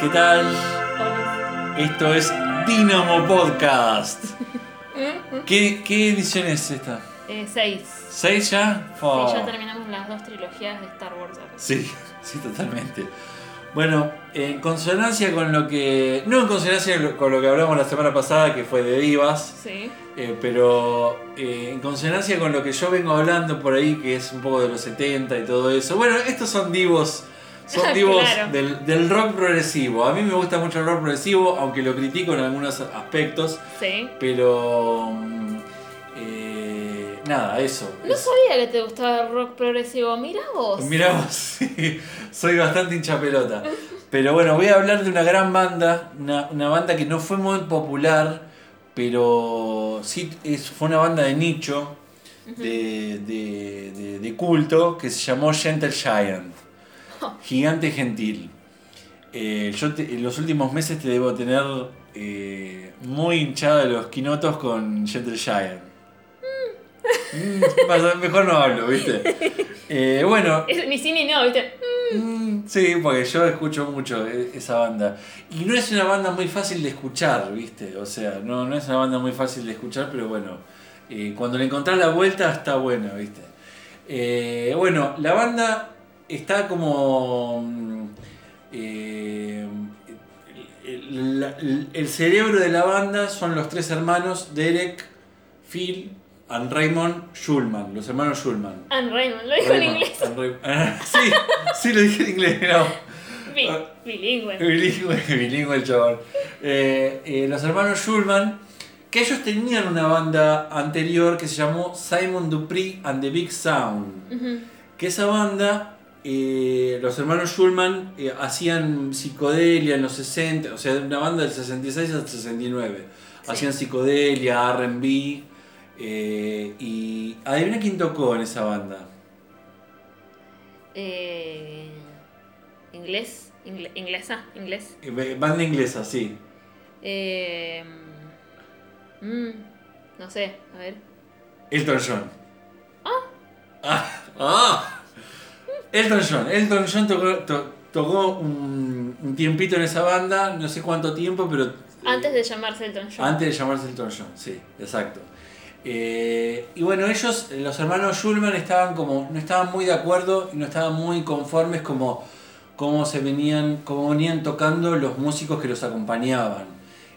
¿qué tal? Hola. Esto es Dinamo Podcast. ¿Qué, qué edición es esta? Eh, seis. ¿Seis ya? Oh. Sí, ya terminamos las dos trilogías de Star Wars. Sí, sí, totalmente. Bueno, en consonancia con lo que. No en consonancia con lo que hablamos la semana pasada, que fue de Divas, Sí. eh, pero eh, en consonancia con lo que yo vengo hablando por ahí, que es un poco de los 70 y todo eso. Bueno, estos son divos. Son divos Claro. del, del rock progresivo. A mí me gusta mucho el rock progresivo, aunque lo critico en algunos aspectos. Sí. Pero. mm, eh, nada, eso. No sabía que te gustaba el rock progresivo. Mira vos. Mirá vos, sí, soy bastante hincha pelota. Pero bueno, voy a hablar de una gran banda, una, una banda que no fue muy popular, pero sí es, fue una banda de nicho, de, de- de- de culto, que se llamó Gentle Giant, Gigante Gentil. Eh, yo te- en los últimos meses te debo tener eh, muy hinchada los quinotos con Gentle Giant. Mm, pasa- mejor no hablo, ¿viste? Eh, bueno, Es- ni sí ni no, ¿viste? Mm, Sí, porque yo escucho mucho e- esa banda. Y no es una banda muy fácil de escuchar, ¿viste? O sea, no, no es una banda muy fácil de escuchar, pero bueno, eh, cuando le encontrás la vuelta está buena, ¿viste? Bueno, la banda está como... mm, eh, el, cerebro de la banda son los tres hermanos, Derek, Phil y Raymond Schulman, los hermanos Schulman. Anne Raymond, lo dijo en inglés. and Ah, sí, sí lo dije en inglés, no. Bi- bilingüe. Bilingüe, bilingüe el chabón. Eh, eh, los hermanos Schulman, que ellos tenían una banda anterior que se llamó Simon Dupree and the Big Sound. Que esa banda, eh, los hermanos Schulman eh, hacían psicodelia en los 60, o sea, una banda del 66 al 69. Sí. Hacían psicodelia, RB. eh, y adivina quién tocó en esa banda. Eh, inglés. Ingle- inglesa. Inglés. Banda inglesa, sí. Mm, no sé, a ver. Elton John. Ah. Ah. Elton John. Elton John tocó, to- tocó un, un tiempito en esa banda, no sé cuánto tiempo, pero... eh, Antes de llamarse Elton John. Antes de llamarse Elton John, sí, exacto. Eh, y bueno, ellos, los hermanos Schulman, estaban como, no estaban muy de acuerdo y no estaban muy conformes como cómo se venían, cómo venían tocando los músicos que los acompañaban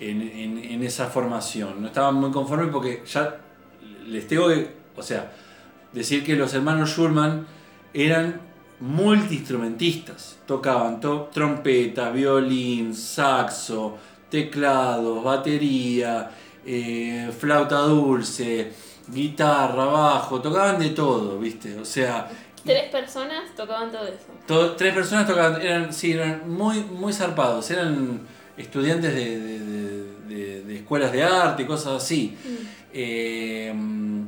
en, en- en esa formación. No estaban muy conformes porque ya les tengo que, o sea, decir que los hermanos Schulman eran multiinstrumentistas. Tocaban to- trompeta, violín, saxo, teclados, batería, eh, flauta dulce, guitarra, bajo, tocaban de todo, ¿viste? O sea, Tres personas tocaban todo eso. to- tres personas tocaban, eran, sí, eran muy, muy zarpados, eran estudiantes de, de- de- de- de escuelas de arte, cosas así. Eh,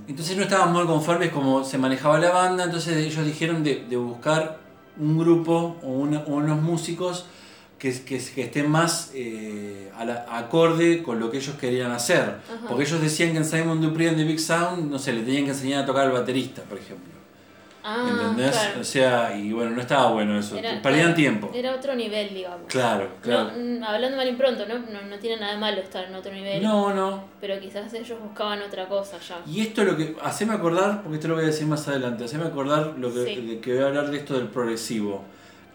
entonces no estaban muy conformes como se manejaba la banda, entonces ellos dijeron de, de buscar un grupo o, una- o unos músicos que, que, que estén más eh, a la- acorde con lo que ellos querían hacer. Ajá. Porque ellos decían que en Simon Dupree and the Big Sound, no sé, le tenían que enseñar a tocar al baterista, por ejemplo. Ah, ¿Entendés? claro. O sea, y bueno, no estaba bueno eso. Era- Perdían tiempo. Era otro nivel, digamos. Claro, claro. No, mm, hablando mal y pronto, ¿no? ¿no? No tiene nada de malo estar en otro nivel. No, no. Pero quizás ellos buscaban otra cosa ya. Y esto lo que. Haceme acordar, porque esto lo voy a decir más adelante. Haceme acordar lo que, Sí. de que voy a hablar de esto del progresivo.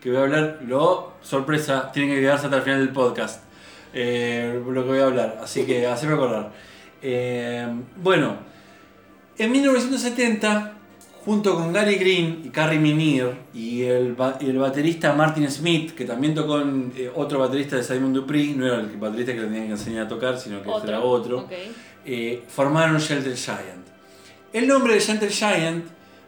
Que voy a hablar. Lo. Sorpresa, tienen que quedarse hasta el final del podcast. eh, lo que voy a hablar. Así que haceme acordar. Eh, bueno, en 1970, junto con Gary Green y Carrie Minir y el, ba- y el baterista Martin Smith, que también tocó en eh, otro baterista de Simon Dupree, no era el baterista que le tenían que enseñar a tocar, sino que era otro Ok. eh, formaron Shelter Giant. El nombre de Shelter Giant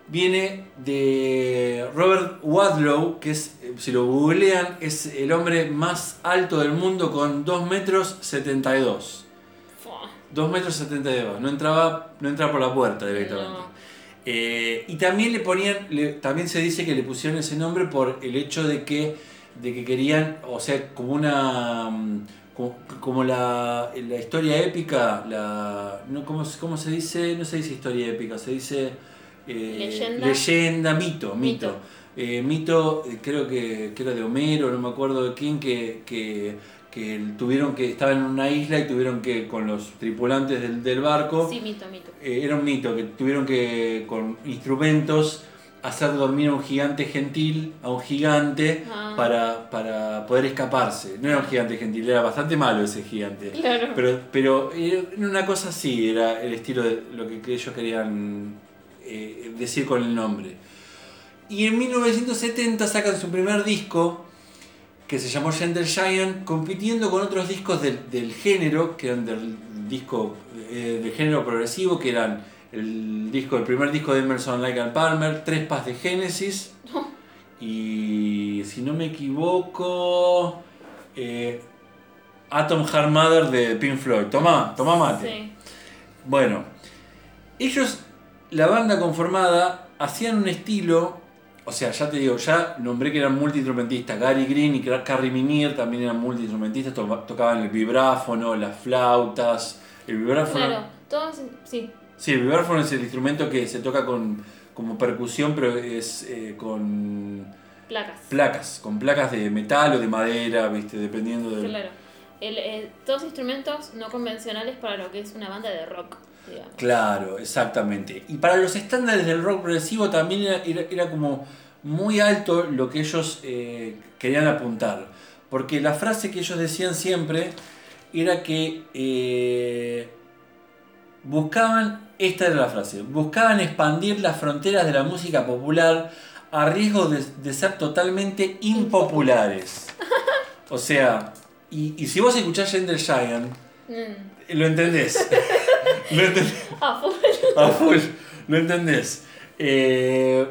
viene de Robert Wadlow, que es, eh, si lo googlean, es el hombre más alto del mundo con 2 metros 72. Fua. 2 metros 72, no entraba, no entraba por la puerta directamente. No. Eh, y también le ponían, le- también se dice que le pusieron ese nombre por el hecho de que, de que querían, o sea, como una, mm, como, como la, la historia épica, la, no, ¿cómo, se- cómo se dice? No se dice historia épica, se dice eh, Leyenda. leyenda, mito, mito. Mito. eh, mito, eh, creo que, que era de Homero, no me acuerdo de quién, que, que, que tuvieron que, estaban en una isla y tuvieron que, con los tripulantes del, del barco, Sí, mito, mito. eh, era un mito, que tuvieron que, con instrumentos, hacer dormir a un gigante gentil, a un gigante, Ah. para, para poder escaparse. No era un gigante gentil, era bastante malo ese gigante. Claro. Pero, pero era una cosa así, era el estilo de lo que, que ellos querían eh, decir con el nombre. Y en 1970 sacan su primer disco, que se llamó Gentle Giant, compitiendo con otros discos del, del género, que eran del disco eh, del género progresivo, que eran el disco, el primer disco de Emerson, Lake and Palmer, Tres Pas de Genesis, y si no me equivoco, eh, Atom Heart Mother de Pink Floyd. Toma, toma mate. Sí. Bueno, ellos, la banda conformada, hacían un estilo, o sea, ya te digo, ya nombré que eran multiinstrumentistas, Gary Green y Carrie Minier también eran multiinstrumentistas, to- tocaban el vibráfono, las flautas, el vibráfono... Claro, todos, sí. Sí, el vibráfono es el instrumento que se toca con, como percusión, pero es eh, con Placas. placas, con placas de metal o de madera, viste, dependiendo de... Claro. El, eh, todos instrumentos no convencionales para lo que es una banda de rock, digamos. Claro, exactamente. Y para los estándares del rock progresivo también era, era- era como muy alto lo que ellos eh, querían apuntar. Porque la frase que ellos decían siempre era que eh, buscaban, esta era la frase, buscaban expandir las fronteras de la música popular a riesgo de, de ser totalmente impopulares. O sea, y, y si vos escuchás Gentle Giant, Mm. lo entendés. entendés. Ah, fue. A full, ¿lo entendés? Eh,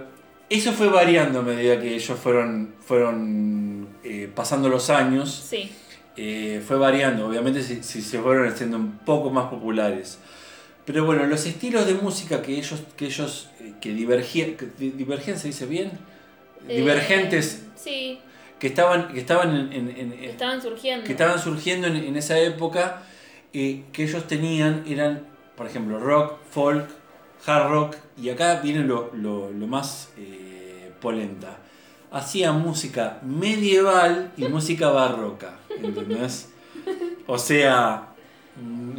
eso fue variando a medida que ellos fueron, fueron eh, pasando los años. Sí. Eh, fue variando, obviamente si, si se fueron haciendo un poco más populares. Pero bueno, los estilos de música que ellos, que ellos, eh, que divergían, que di- divergían se dice bien, Eh, divergentes, Sí, que estaban, que estaban en- en- en- en, estaban surgiendo. que estaban surgiendo en, en esa época, eh, que ellos tenían, eran, por ejemplo, rock, folk, hard rock, y acá viene lo, lo- lo más eh, polenta. Hacían música medieval y música barroca, ¿entendés? O sea, mm,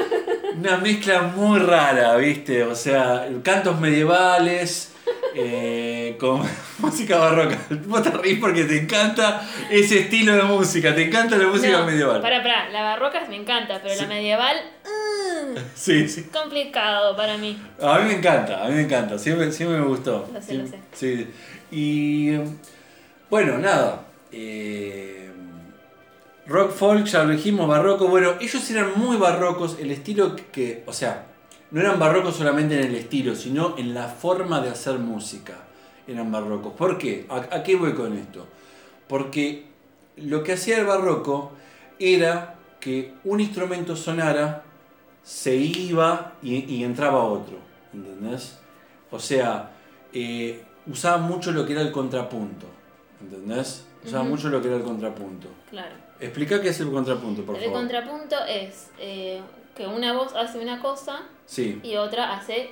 una mezcla muy rara, ¿viste? O sea, cantos medievales. Eh, con música barroca. Vos te reís porque te encanta ese estilo de música, te encanta la música No, medieval. Pará, pará, la barroca me encanta, pero Sí. la medieval, mm, Sí, sí. complicado para mí. A mí me encanta, a mí me encanta, siempre, siempre me gustó. Lo sé, lo Siempre- Sí. Y bueno, nada. eh, rock folk, ya lo dijimos, barroco. Bueno, ellos eran muy barrocos, el estilo que, o sea, no eran barrocos solamente en el estilo, sino en la forma de hacer música. Eran barrocos. ¿Por qué? ¿A, a qué voy con esto? Porque lo que hacía el barroco era que un instrumento sonara, se iba y, y entraba otro. ¿Entendés? O sea, eh, usaba mucho lo que era el contrapunto. ¿Entendés? Usaba mucho lo que era el contrapunto. Claro. Explica qué es el contrapunto, por el favor. contrapunto es eh, que una voz hace una cosa Sí, y otra hace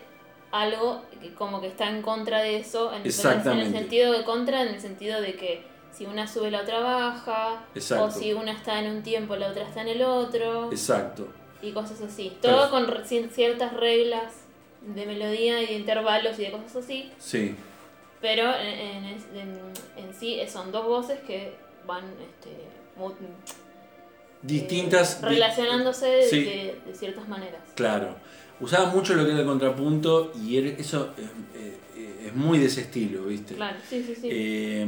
algo que como que está en contra de eso, en, en el- en Exactamente. el sentido de contra, en el sentido de que si una sube la otra baja, Exacto. o si una está en un tiempo la otra está en el otro, exacto. y cosas así. Todo con ciertas reglas de melodía y de intervalos y de cosas así, Sí, pero en, en, en- en sí son dos voces que van este, distintas. di- relacionándose de, sí. de- de ciertas maneras. Claro. Usaba mucho lo que era el contrapunto y eso eh, eh, es muy de ese estilo, ¿viste? Claro, sí, sí, sí. Eh,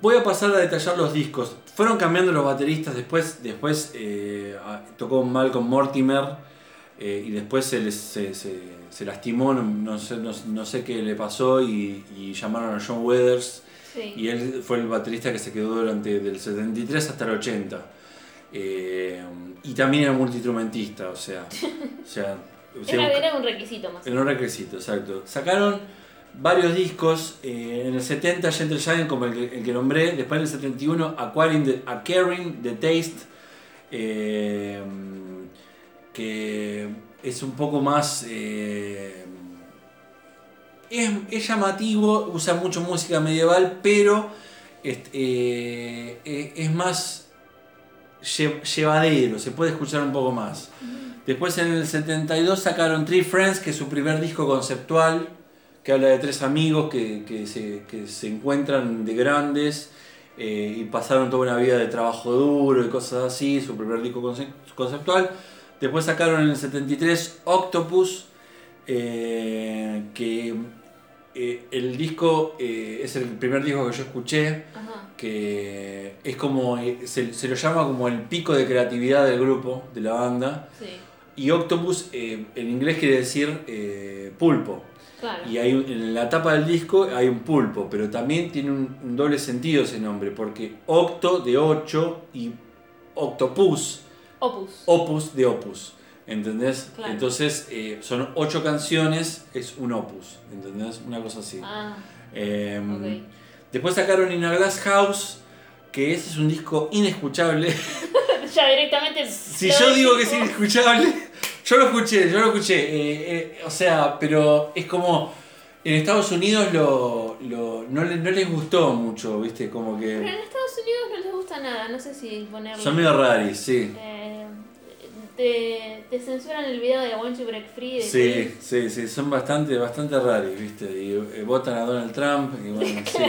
voy a pasar a detallar los discos. Fueron cambiando los bateristas después. Después eh, tocó Malcolm Mortimer eh, y después se, les- se, se- se lastimó, no, no sé, no, no sé qué le pasó y, y llamaron a John Weathers sí. y él fue el baterista que se quedó durante del 73 hasta el 80. Eh, y también era multiinstrumentista, o sea, o sea, o sea, era, era un requisito más. en un requisito, exacto. Sacaron varios discos. eh, en el 70, Gentle Giant, como el que, el que nombré. Después en el 71, Acquiring the, Acquiring the Taste. eh, que es un poco más. es, es llamativo, usa mucho música medieval, pero este, es más llevadero, se puede escuchar un poco más. Después en el 72 sacaron Three Friends, que es su primer disco conceptual, que habla de tres amigos que, que se, que se encuentran de grandes eh, y pasaron toda una vida de trabajo duro y cosas así, su primer disco conce- conceptual. Después sacaron en el 73 Octopus, eh, que eh, el disco eh, es el primer disco que yo escuché, Ajá. que es como, eh, se, se lo llama como el pico de creatividad del grupo, de la banda. Sí, Y Octopus eh, en inglés quiere decir pulpo. claro. Y hay en la tapa del disco hay un pulpo, pero también tiene un, un doble sentido ese nombre, porque octo de 8 y octopus, Opus. opus de opus. ¿Entendés? Claro. Entonces eh, son ocho canciones, es un opus. ¿Entendés? Una cosa así. Ah, Em, ok. Después sacaron In a Glass House, que ese es un disco inescuchable. ya directamente. Si yo digo que es inescuchable, yo lo escuché, yo lo escuché. eh, eh, o sea, pero es como. En Estados Unidos lo, lo- no, le- no les gustó mucho, ¿viste? Como Pero en que. Estados Unidos no les gusta nada, no sé si ponerlo. Son medio raris, sí. Eh, te, te censuran el video de Want to Break Free. Sí, sí, sí, son bastante, bastante raros, ¿viste? Y eh, votan a Donald Trump, y bueno, sí,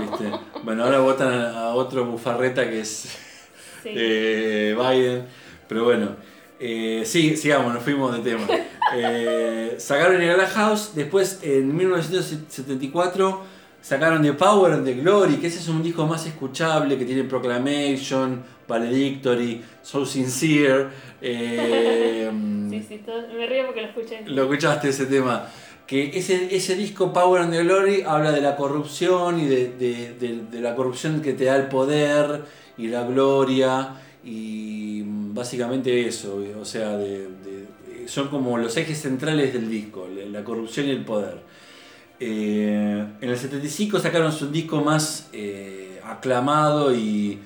¿viste? Bueno, ahora votan a, a otro bufarreta que es Sí. eh, Biden, pero bueno, eh, sí, sigamos, nos fuimos de tema. Sacaron el Glass House, después en 1974 sacaron The Power and the Glory, que ese es un disco más escuchable, que tiene Proclamation, Valedictory, So Sincere. eh, Sí, sí, todo- me río porque lo escuché. lo escuchaste ese tema. Que ese, ese disco Power and the Glory habla de la corrupción y de, de- de- de la corrupción que te da el poder y la gloria y básicamente eso, o sea, de- de- son como los ejes centrales del disco, la la corrupción y el poder. Eh, en el 75 sacaron su disco más eh, aclamado y,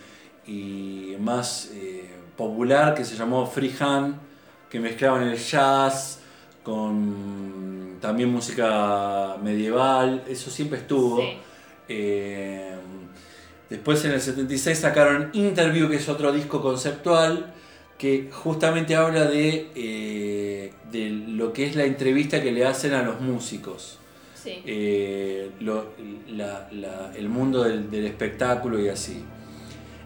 y más eh, popular que se llamó Freehand, que mezclaban el jazz con también música medieval, eso siempre estuvo. Sí. Eh, después en el 76 sacaron Interview, que es otro disco conceptual, que justamente habla de, eh, de lo que es la entrevista que le hacen a los músicos. Sí. Eh, lo- la- la- el mundo del, del espectáculo y así.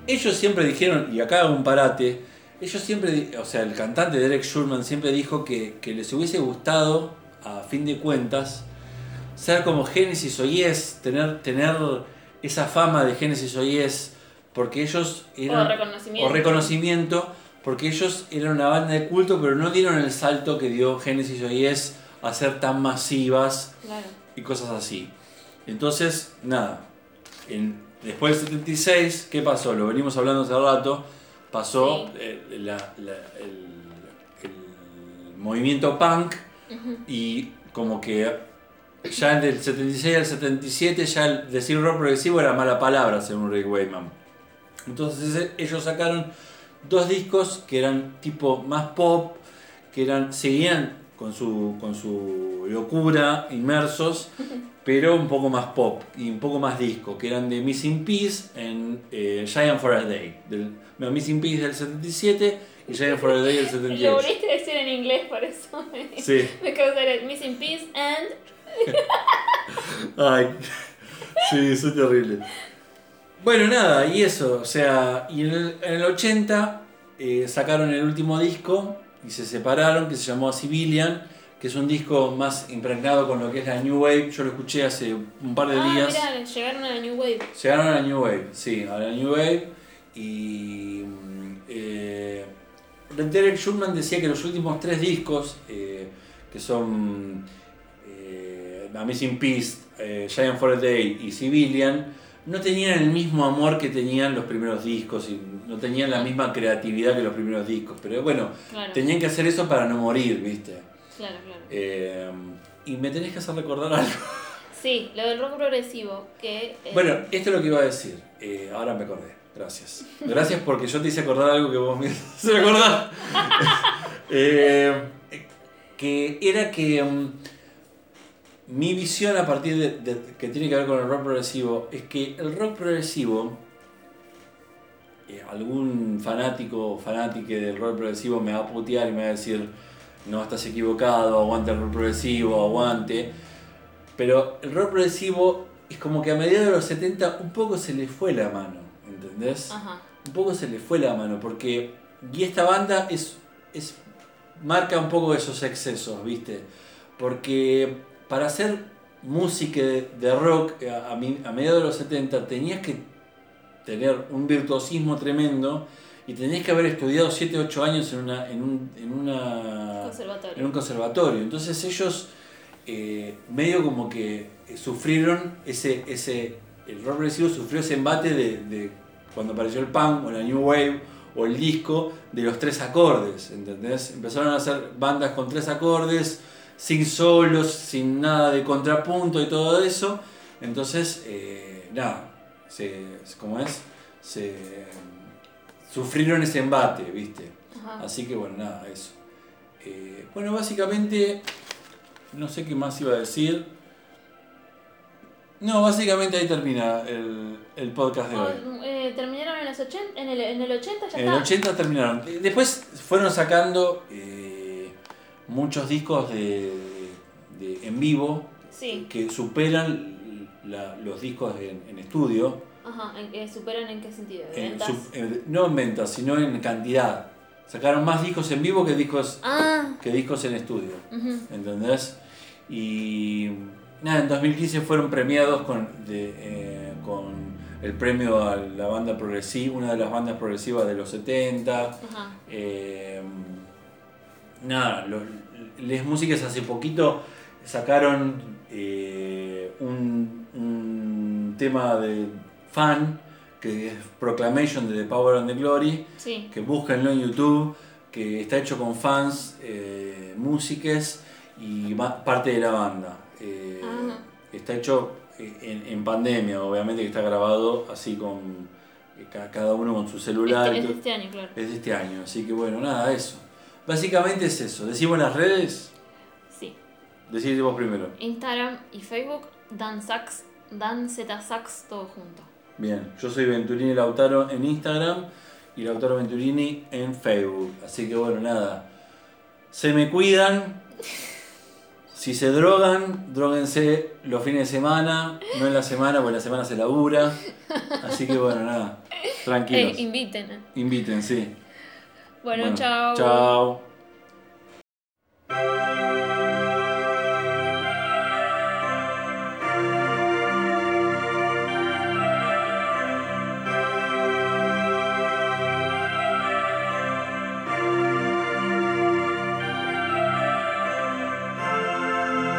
Ellos siempre dijeron, y acá hago un parate, ellos siempre, o sea, el cantante Derek Schurman siempre dijo que, que les hubiese gustado, a fin de cuentas, ser como Genesis o Yes, tener, tener esa fama de Genesis o Yes, porque ellos eran... o reconocimiento. o reconocimiento, porque ellos eran una banda de culto, pero no dieron el salto que dio Genesis o Yes a ser tan masivas Claro. y cosas así. Entonces, nada, en- después del 76, ¿qué pasó? Lo venimos hablando hace rato, pasó Sí. eh, la- la- el, el movimiento punk y como que ya del 76 al 77 ya el decir rock progresivo era mala palabra según Rick Wayman. Entonces ellos sacaron dos discos que eran tipo más pop, que eran seguían con su, con su locura, inmersos, pero un poco más pop y un poco más disco, que eran de Missing Piece en eh, Giant for a Day. Del, no, Missing Piece del 77 y Giant for a Day del Lo 78. volviste a decir en inglés, por eso me, Sí. me causa el missing piece and. Ay, sí, soy terrible. Bueno, nada, y eso, o sea, y en el, en el 80 eh, sacaron el último disco y se separaron, que se llamó Civilian, que es un disco más impregnado con lo que es la New Wave. Yo lo escuché hace un par de Ah, días. mira, llegaron a la New Wave. Llegaron a la New Wave, sí, a la New Wave. Y eh, Derek Schulman decía que los últimos tres discos, eh, que son eh, Amazing Peace, eh, Giant for a Day y Civilian, no tenían el mismo amor que tenían los primeros discos y no tenían la misma creatividad que los primeros discos. Pero bueno, Claro. tenían que hacer eso para no morir, ¿viste? Claro, claro. Eh, y me tenés que hacer recordar algo. Sí, lo del rock progresivo, que... eh, Bueno, esto es lo que iba a decir. Eh, ahora me acordé. Gracias. Gracias porque yo te hice acordar algo que vos me hiciste acordar. Eh, que era que mm, mi visión a partir de, de- que tiene que ver con el rock progresivo es que el rock progresivo, eh, algún fanático o fanática del rock progresivo me va a putear y me va a decir, no, estás equivocado, aguante el rock progresivo, aguante. Pero el rock progresivo es como que a mediados de los 70 un poco se le fue la mano, ¿entendés? Ajá. un poco se le fue la mano porque y esta banda es, es marca un poco esos excesos viste porque para hacer música de, rock eh, a, a mediados de los 70 tenías que tener un virtuosismo tremendo y tenías que haber estudiado 7 8 años en una en un, en una Conservatorio. en un conservatorio. Entonces ellos eh, medio como que eh, sufrieron ese, ese, el rock progresivo sufrió ese embate de, de cuando apareció el punk o la new wave o el disco de los tres acordes, ¿entendés? Empezaron a hacer bandas con tres acordes, sin solos, sin nada de contrapunto y todo eso. Entonces, eh, nada, se, ¿cómo es? Se, sufrieron ese embate, ¿viste? Ajá. Así que bueno, nada, eso. Eh, bueno, básicamente, no sé qué más iba a decir. No, básicamente ahí termina el, el podcast de hoy. Eh, terminaron en, los 80, en, el, en el 80, ya En el está. 80 terminaron. Eh, Después fueron sacando eh, muchos discos de, de- en vivo Sí. que superan la- los discos en, en estudio. Ajá. ¿En qué superan en qué sentido? ¿De En ventas? su- no en ventas, sino en cantidad. Sacaron más discos en vivo que discos, Ah. que discos en estudio. ujú. ¿Entendés? Y nada, en 2015 fueron premiados con, de, eh, con el premio a la banda progresiva, una de las bandas progresivas de los 70. Ajá. Eh, nada, los, Les Músicas hace poquito sacaron eh, un, un tema de fan que es Proclamation de The Power and the Glory Sí. que búsquenlo en YouTube, que está hecho con fans, eh, músicas y parte de la banda. Eh, Ah. Está hecho eh, en, en pandemia, obviamente que está grabado así con eh, ca- cada uno con su celular. Este, es de este año, claro. Es de este año, así que bueno, nada, eso. Básicamente es eso. Decimos las redes, Sí. decís vos primero. Instagram y Facebook, Dan Sax, Dan Z Sax, todo junto. Bien, yo soy Venturini Lautaro en Instagram y Lautaro Venturini en Facebook. Así que bueno, nada. Se me cuidan. Si se drogan, droguense los fines de semana, no en la semana, porque en la semana se labura. Así que bueno, nada. Tranquilos. Eh, inviten. Inviten, sí. Bueno, chao. Chao.